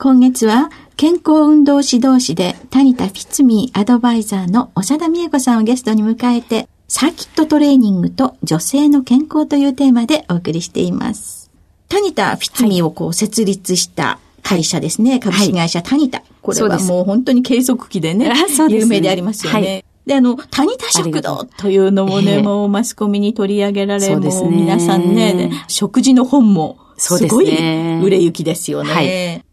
今月は健康運動指導士で谷田フィツミーアドバイザーの長田美恵子さんをゲストに迎えてサーキットトレーニングと女性の健康というテーマでお送りしています。谷田フィツミーをこう設立した会社ですね。はい、株式会社谷田。これはもう本当に計測器でね、でね有名でありますよね。はいで、あの、谷田食堂というのもね、えー、もうマスコミに取り上げられ、もう皆さんね、食事の本も、すごい売れ行きですよね。はい、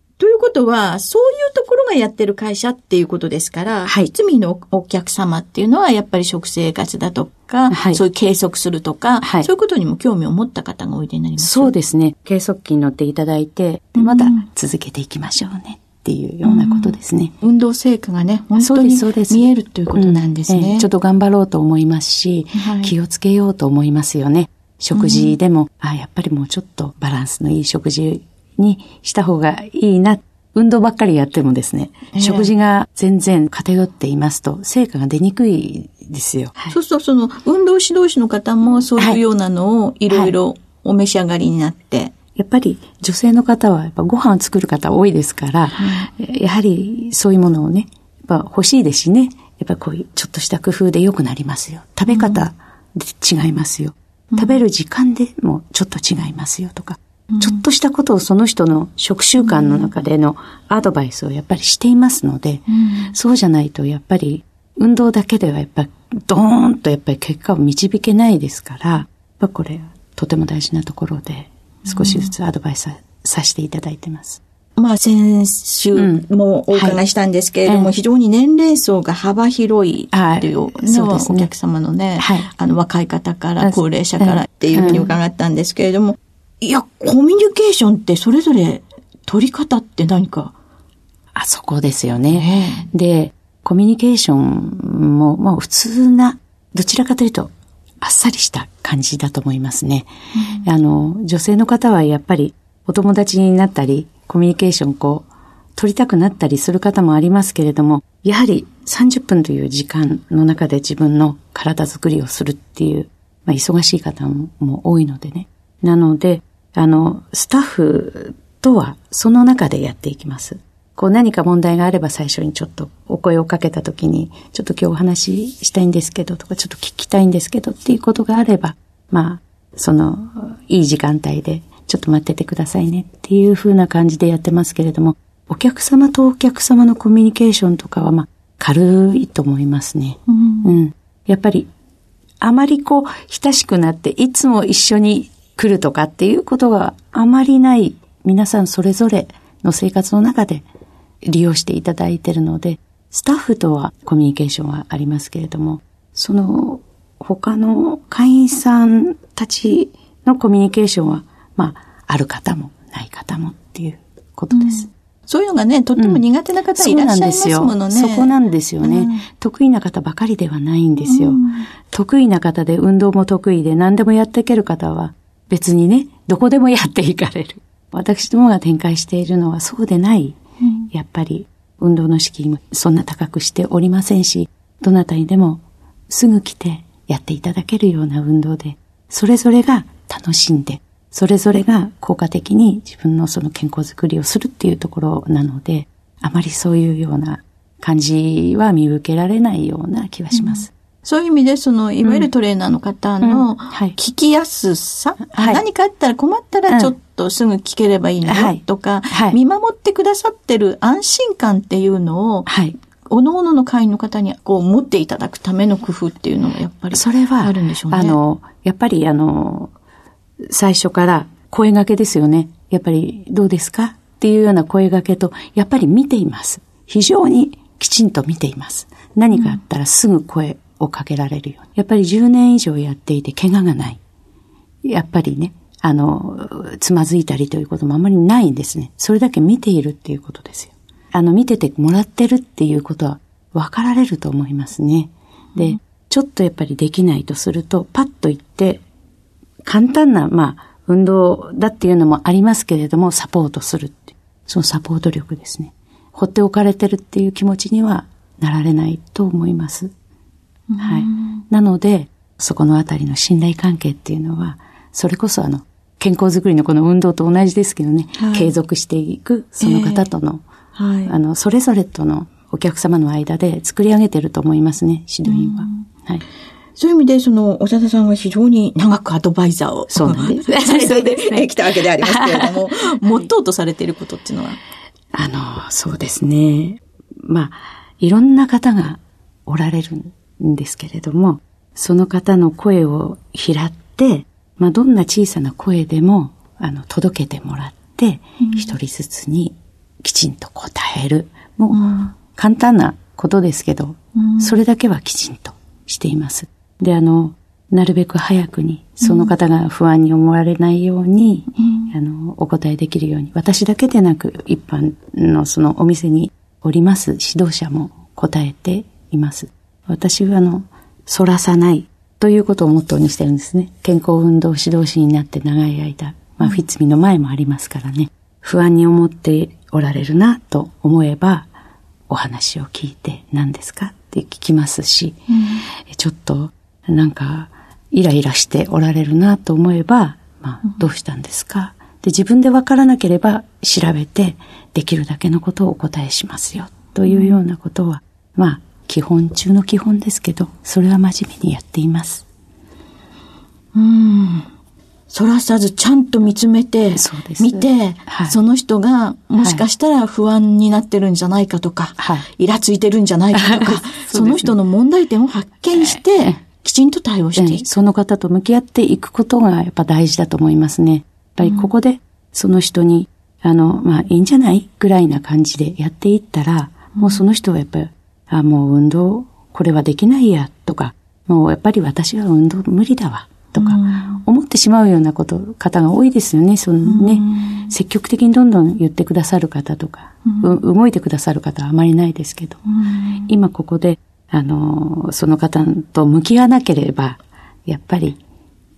ことは、そういうところがやってる会社っていうことですから、はい。罪のお客様っていうのは、やっぱり食生活だとか、はい、そういう計測するとか、はい。そういうことにも興味を持った方がおいでになりますそうですね。計測器に乗っていただいて、で、また続けていきましょうね。っていうようなことですね。うん、運動成果がね、本当に見えるということなんですね、うんえー、ちょっと頑張ろうと思いますし、はい、気をつけようと思いますよね。食事でも、うん、あやっぱりもうちょっとバランスのいい食事にした方がいいな。運動ばっかりやってもですね、えー、食事が全然偏っていますと、成果が出にくいですよ。はい、そうすると、その、運動指導士の方もそういうようなのをいろいろお召し上がりになって、はいやっぱり女性の方はやっぱご飯を作る方多いですから、やはりそういうものをね、やっぱ欲しいですしね、やっぱこういうちょっとした工夫で良くなりますよ。食べ方で違いますよ。うん、食べる時間でもちょっと違いますよとか、うん、ちょっとしたことをその人の食習慣の中でのアドバイスをやっぱりしていますので、うん、そうじゃないとやっぱり運動だけではやっぱりドーンとやっぱり結果を導けないですから、やっぱこれとても大事なところで、少しずつアドバイスさせていただいてます。まあ、先週もお伺いしたんですけれども、うん。はい、非常に年齢層が幅広いという、お客様のね、はい、あの、若い方から高齢者からっていうふうに伺ったんですけれども、うん、いや、コミュニケーションってそれぞれ取り方って何か？あそこですよね。で、コミュニケーションも、まあ普通な、どちらかというと、あっさりした感じだと思いますね。うん、あの、女性の方はやっぱりお友達になったり、コミュニケーションこう、取りたくなったりする方もありますけれども、やはり30分という時間の中で自分の体づくりをするっていう、まあ、忙しい方も多いのでね。なので、あの、スタッフとはその中でやっていきます。こう何か問題があれば最初にちょっとお声をかけた時に、ちょっと今日お話ししたいんですけどとか、ちょっと聞きたいんですけどっていうことがあれば、まあ、その、いい時間帯で、ちょっと待っててくださいねっていう風な感じでやってますけれども、お客様とお客様のコミュニケーションとかは、まあ、軽いと思いますね。うん、うん。やっぱり、あまりこう、親しくなって、いつも一緒に来るとかっていうことがあまりない、皆さんそれぞれの生活の中で利用していただいているので、スタッフとはコミュニケーションはありますけれども、その他の会員さんたちのコミュニケーションは、まあ、ある方もない方もっていうことです。うん、そういうのがね、とっても苦手な方いらっしゃいますものね。そこなんですよね、うん、得意な方ばかりではないんですよ、うん、得意な方で運動も得意で何でもやっていける方は別にね、どこでもやっていかれる。私どもが展開しているのはそうでないやっぱり運動の資金もそんな高くしておりませんし、どなたにでもすぐ来てやっていただけるような運動で、それぞれが楽しんで、それぞれが効果的に自分のその健康づくりをするっていうところなので、あまりそういうような感じは見受けられないような気はします。うんそういう意味で、その、いわゆるトレーナーの方の聞きやすさ、はい、何かあったら困ったらちょっとすぐ聞ければいいのよとか、はい、見守ってくださってる安心感っていうのを、はい、おのおのの会員の方にこう持っていただくための工夫っていうのはやっぱりそれはあるんでしょうね。あの、やっぱりあの、最初から声掛けですよね。やっぱりどうですか？っていうような声掛けと、やっぱり見ています。非常にきちんと見ています。何かあったらすぐ声をかけられるように。やっぱり10年以上やっていて怪我がない。やっぱりね、あの、つまずいたりということもあまりないんですね。それだけ見ているっていうことですよ。あの、見ててもらってるっていうことは分かられると思いますね。で、ちょっとやっぱりできないとすると、パッと言って、簡単な、まあ、運動だっていうのもありますけれども、サポートするって。そのサポート力ですね。放っておかれてるっていう気持ちにはなられないと思います。はい。なので、そこのあたりの信頼関係っていうのは、それこそあの、健康づくりのこの運動と同じですけどね、はい、継続していく、その方との、えー、はい、あの、それぞれとのお客様の間で作り上げてると思いますね、指導員は。はい。そういう意味で、その、長田さんは非常に長くアドバイザーを。そうなんです。それできたわけでありますけれども、もっととされていることっていうのは？あの、そうですね。まあ、いろんな方がおられるんですけれども、その方の声を拾って、まあ、どんな小さな声でも、あの、届けてもらって、一、うん、人ずつにきちんと答える。もう、簡単なことですけど、うん、それだけはきちんとしています。で、あの、なるべく早くに、その方が不安に思われないように、うん、あの、お答えできるように、私だけでなく、一般のそのお店におります指導者も答えています。私はあの、反らさないということをモットーにしてるんですね。健康運動指導士になって長い間、まあ、フィッツミの前もありますからね。不安に思っておられるなと思えば、お話を聞いて何ですかって聞きますし、うん、ちょっとなんかイライラしておられるなと思えば、まあ、どうしたんですか、で自分でわからなければ調べてできるだけのことをお答えしますよ。というようなことは、まあ基本中の基本ですけど、それは真面目にやっています。うん。そらさずちゃんと見つめて、見て、はい、その人がもしかしたら不安になってるんじゃないかとか、はい、イラついてるんじゃないかとか、そその人の問題点を発見して、きちんと対応していく。その方と向き合っていくことがやっぱ大事だと思いますね。やっぱりここでその人に、あの、まあいいんじゃないぐらいな感じでやっていったら、もうその人はやっぱり、あ、もう運動、これはできないや、とか、もうやっぱり私は運動無理だわ、とか、思ってしまうようなこと、方が多いですよね。そのね、積極的にどんどん言ってくださる方とか、動いてくださる方はあまりないですけど、今ここであの、その方と向き合わなければ、やっぱり、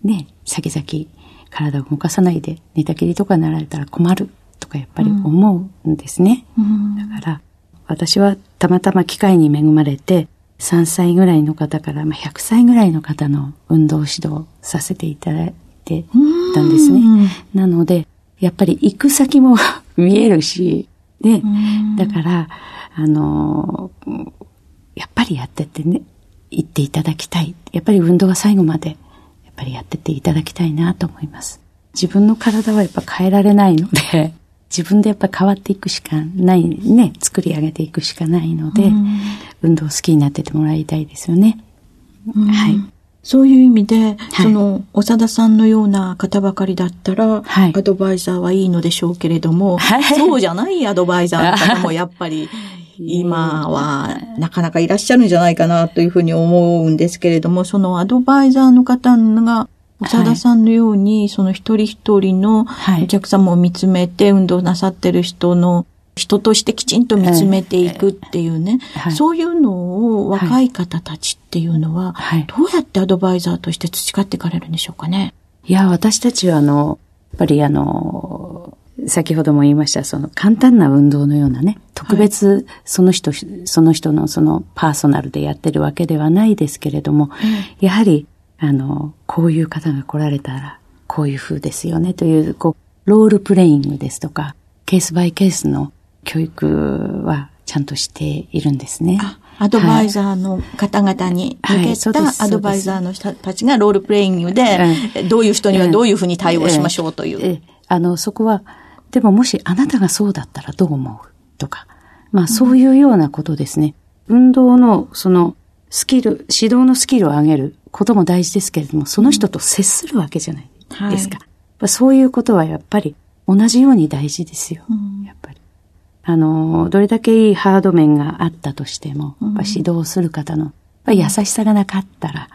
ね、先々体を動かさないで寝たきりとかなられたら困るとかやっぱり思うんですね。うん、だから、私はたまたま機会に恵まれて、3歳ぐらいの方から、まあ、100歳ぐらいの方の運動指導させていただいてたんですね。なので、やっぱり行く先も 見えるし、で、だから、あの、やっぱりやってってね、言っていただきたい。やっぱり運動は最後まで、やっぱりやってっていただきたいなと思います。自分の体はやっぱ変えられないので、自分でやっぱ変わっていくしかない、ね、作り上げていくしかないので、うん、運動好きになっててもらいたいですよね。うん、はい。そういう意味で、はい、その、長田さんのような方ばかりだったら、はい、アドバイザーはいいのでしょうけれども、はい、そうじゃないアドバイザーの方もやっぱり 今はなかなかいらっしゃるんじゃないかなというふうに思うんですけれども、そのアドバイザーの方が、長田さんのように、その一人一人のお客様を見つめて運動なさってる人の人としてきちんと見つめていくっていうね、はい、そういうのを若い方たちっていうのは、はい、どうやってアドバイザーとして培っていかれるんでしょうかね？いや、私たちはあの、やっぱりあの、先ほども言いました、その簡単な運動のようなね、特別その人、はい、その人のそのパーソナルでやってるわけではないですけれども、やはり、あの、こういう方が来られたら、こういう風ですよねという、こう、ロールプレイングですとか、ケースバイケースの教育はちゃんとしているんですね。アドバイザーの方々に向けたアドバイザーの人たちがロールプレイングで、どういう人にはどういうふうに対応しましょうという。あの、そこは、でももしあなたがそうだったらどう思うとか、まあそういうようなことですね。運動のそのスキル、指導のスキルを上げることも大事ですけれども、その人と接するわけじゃない。ですか。はい、そういうことはやっぱり同じように大事ですよ。やっぱり。あの、どれだけいいハード面があったとしても、やっぱ指導する方の、優しさがなかったら、や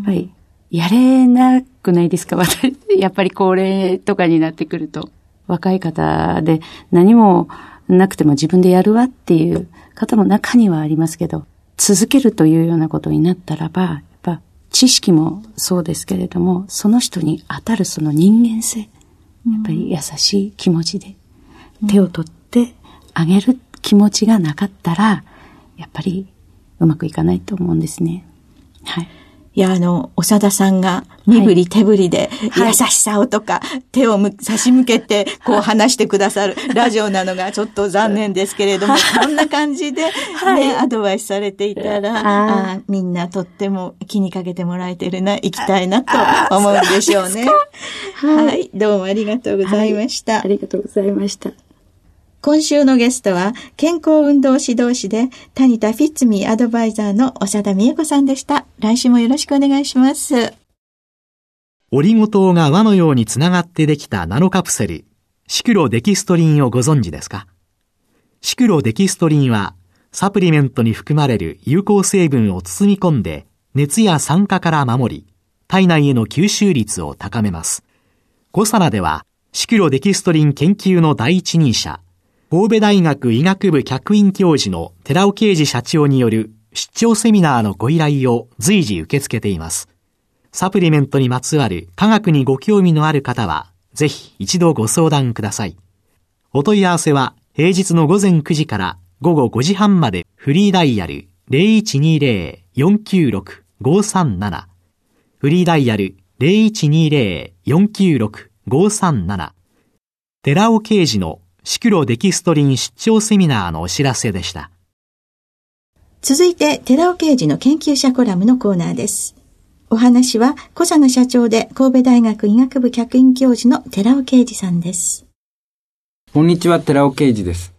っぱりやれなくないですか？やっぱり高齢とかになってくると、若い方で何もなくても自分でやるわっていう方も中にはありますけど、続けるというようなことになったらば、やっぱ知識もそうですけれども、その人に当たるその人間性、やっぱり優しい気持ちで手を取ってあげる気持ちがなかったら、やっぱりうまくいかないと思うんですね。はい。いや、あの、長田さんが身振り手振りで優しさをとか、手を差し向けてこう話してくださる ラジオなのがちょっと残念ですけれども、こんな感じでね、アドバイスされていたら、あみんなとっても気にかけてもらえてるな、行きたいなと思うんでしょうね。はい、どうもありがとうございました。ありがとうございました。今週のゲストは、健康運動指導士で、谷田フィッツミーアドバイザーの長田美恵子さんでした。来週もよろしくお願いします。オリゴ糖が輪のようにつながってできたナノカプセル、シクロデキストリンをご存知ですか？シクロデキストリンは、サプリメントに含まれる有効成分を包み込んで、熱や酸化から守り、体内への吸収率を高めます。コサナでは、シクロデキストリン研究の第一人者、神戸大学医学部客員教授の寺尾啓治社長による出張セミナーのご依頼を随時受け付けています。サプリメントにまつわる科学にご興味のある方は、ぜひ一度ご相談ください。お問い合わせは平日の午前9時から午後5時半までフリーダイヤル0120-496-537フリーダイヤル0120-496-537寺尾啓治のシクロデキストリン出張セミナーのお知らせでした。続いて、寺尾刑事の研究者コラムのコーナーです。お話は、小佐野社長で神戸大学医学部客員教授の寺尾啓二さんです。こんにちは、寺尾啓二です。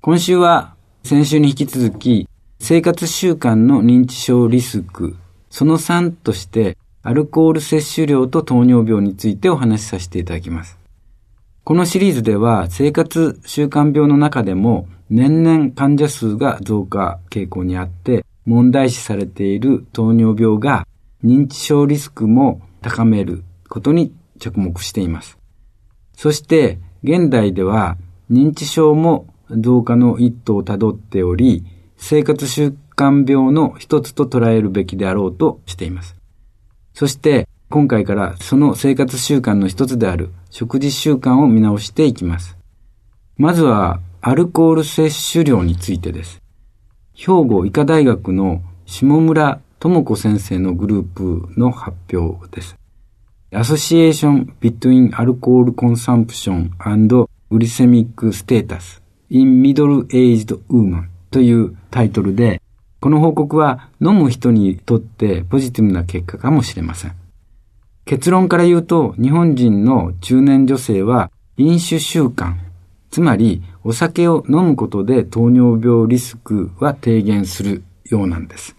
今週は、先週に引き続き、生活習慣の認知症リスク、その3として、アルコール摂取量と糖尿病についてお話しさせていただきます。このシリーズでは生活習慣病の中でも年々患者数が増加傾向にあって問題視されている糖尿病が認知症リスクも高めることに着目しています。そして現代では認知症も増加の一途をたどっており生活習慣病の一つと捉えるべきであろうとしています。そして今回からその生活習慣の一つである食事習慣を見直していきます。まずは、アルコール摂取量についてです。兵庫医科大学の下村智子先生のグループの発表です。Association Between Alcohol Consumption and Glycemic Status in Middle-Aged Women というタイトルで、この報告は飲む人にとってポジティブな結果かもしれません。結論から言うと、日本人の中年女性は飲酒習慣、つまりお酒を飲むことで糖尿病リスクは低減するようなんです。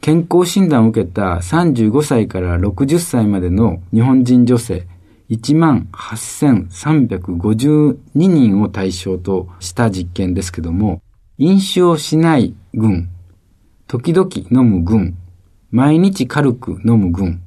健康診断を受けた35歳から60歳までの日本人女性18,352人を対象とした実験ですけども、飲酒をしない群、時々飲む群、毎日軽く飲む群、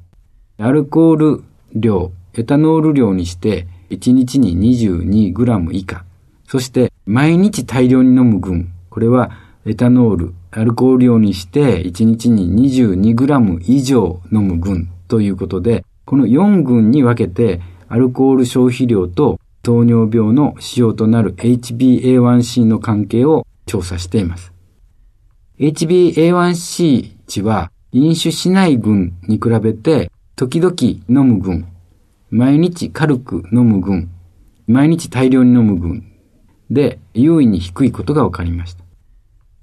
アルコール量、エタノール量にして1日に 22g 以下。そして毎日大量に飲む群。これはエタノール、アルコール量にして1日に 22g 以上飲む群ということで、この4群に分けてアルコール消費量と糖尿病の指標となる HbA1c の関係を調査しています。HbA1c 値は飲酒しない群に比べて時々飲む群、毎日軽く飲む群、毎日大量に飲む群で優位に低いことが分かりました。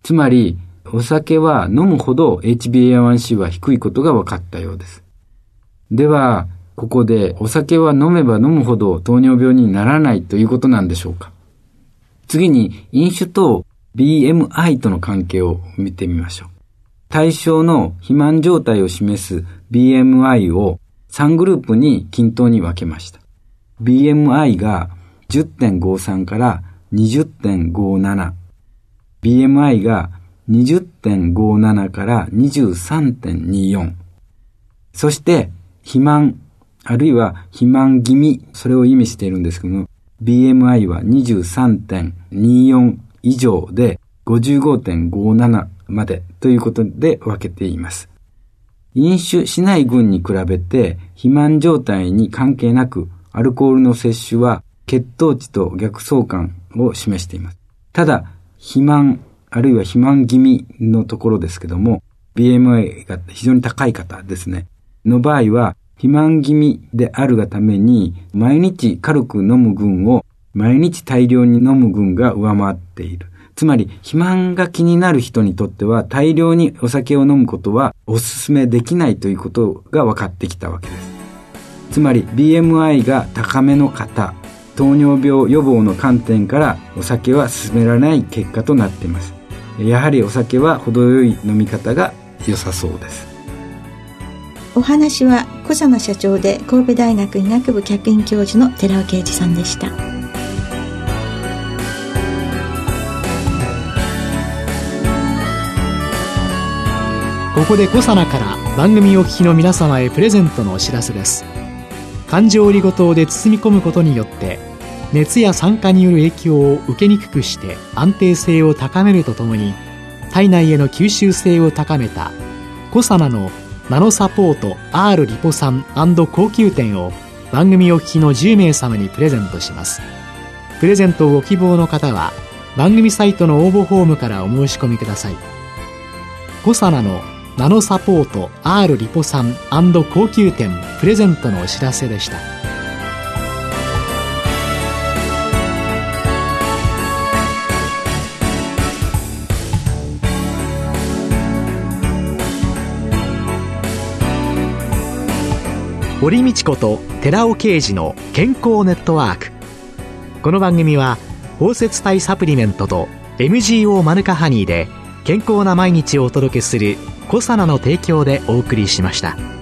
つまり、お酒は飲むほど HbA1c は低いことが分かったようです。では、ここでお酒は飲めば飲むほど糖尿病にならないということなんでしょうか次に飲酒と BMI との関係を見てみましょう。対象の肥満状態を示す BMI を3グループに均等に分けました。BMI が10.53から20.57。BMI が20.57から23.24。そして、肥満、あるいは肥満気味、それを意味しているんですけども、BMI は23.24以上で55.57までということで分けています。飲酒しない群に比べて肥満状態に関係なくアルコールの摂取は血糖値と逆相関を示しています。ただ、肥満、あるいは肥満気味のところですけども、BMI が非常に高い方ですね。の場合は、肥満気味であるがために、毎日軽く飲む群を毎日大量に飲む群が上回っている。つまり、肥満が気になる人にとっては、大量にお酒を飲むことはお勧めできないということが分かってきたわけです。つまり、BMI が高めの方、糖尿病予防の観点からお酒は勧められない結果となっています。やはりお酒は程よい飲み方が良さそうです。お話は小佐野社長で神戸大学医学部客員教授の寺尾啓二さんでしたここで小佐奈から番組お聞きの皆様へプレゼントのお知らせです。環状オリゴ糖で包み込むことによって熱や酸化による影響を受けにくくして安定性を高めるとともに体内への吸収性を高めたコサナのナノサポート R リポ酸高級店を番組お聞きの10名様にプレゼントします。プレゼントをご希望の方は番組サイトの応募フォームからお申し込みください。コサナのナノサポート R リポ酸高級店プレゼントのお知らせでした。堀道子と寺尾啓二の健康ネットワーク。この番組は包摂体サプリメントと MGO マヌカハニーで健康な毎日をお届けする「コサナの提供」でお送りしました。